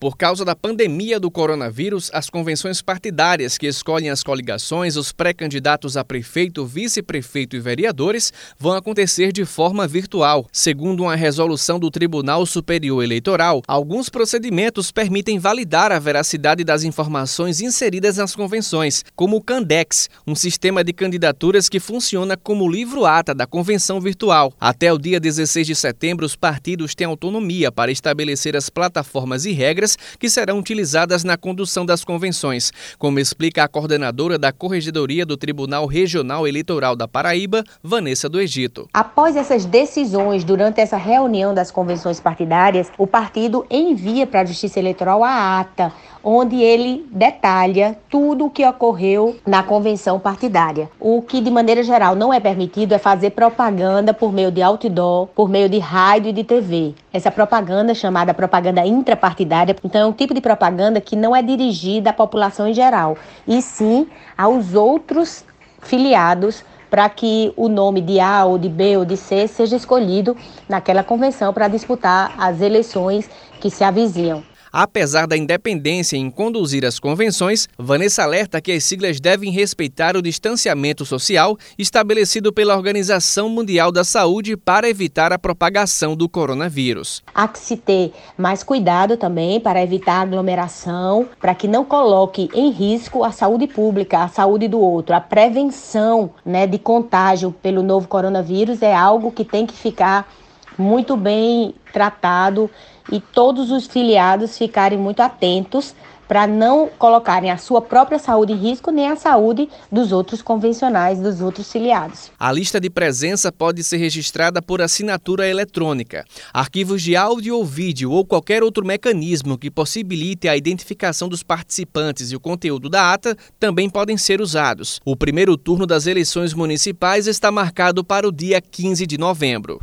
Por causa da pandemia do coronavírus, as convenções partidárias que escolhem as coligações, os pré-candidatos a prefeito, vice-prefeito e vereadores vão acontecer de forma virtual. Segundo uma resolução do Tribunal Superior Eleitoral, alguns procedimentos permitem validar a veracidade das informações inseridas nas convenções, como o Candex, um sistema de candidaturas que funciona como livro-ata da convenção virtual. Até o dia 16 de setembro, os partidos têm autonomia para estabelecer as plataformas e regras que serão utilizadas na condução das convenções, como explica a coordenadora da Corregedoria do Tribunal Regional Eleitoral da Paraíba, Vanessa do Egito. Após essas decisões, durante essa reunião das convenções partidárias, o partido envia para a Justiça Eleitoral a ata, onde ele detalha tudo o que ocorreu na convenção partidária. O que, de maneira geral, não é permitido é fazer propaganda por meio de outdoor, por meio de rádio e de TV. Essa propaganda, chamada propaganda intrapartidária, então é um tipo de propaganda que não é dirigida à população em geral, e sim aos outros filiados para que o nome de A ou de B ou de C seja escolhido naquela convenção para disputar as eleições que se avizinham. Apesar da independência em conduzir as convenções, Vanessa alerta que as siglas devem respeitar o distanciamento social estabelecido pela Organização Mundial da Saúde para evitar a propagação do coronavírus. Há que se ter mais cuidado também para evitar aglomeração, para que não coloque em risco a saúde pública, a saúde do outro. A prevenção né, de contágio pelo novo coronavírus é algo que tem que ficar muito bem tratado e todos os filiados ficarem muito atentos para não colocarem a sua própria saúde em risco nem a saúde dos outros convencionais, dos outros filiados. A lista de presença pode ser registrada por assinatura eletrônica. Arquivos de áudio ou vídeo ou qualquer outro mecanismo que possibilite a identificação dos participantes e o conteúdo da ata também podem ser usados. O primeiro turno das eleições municipais está marcado para o dia 15 de novembro.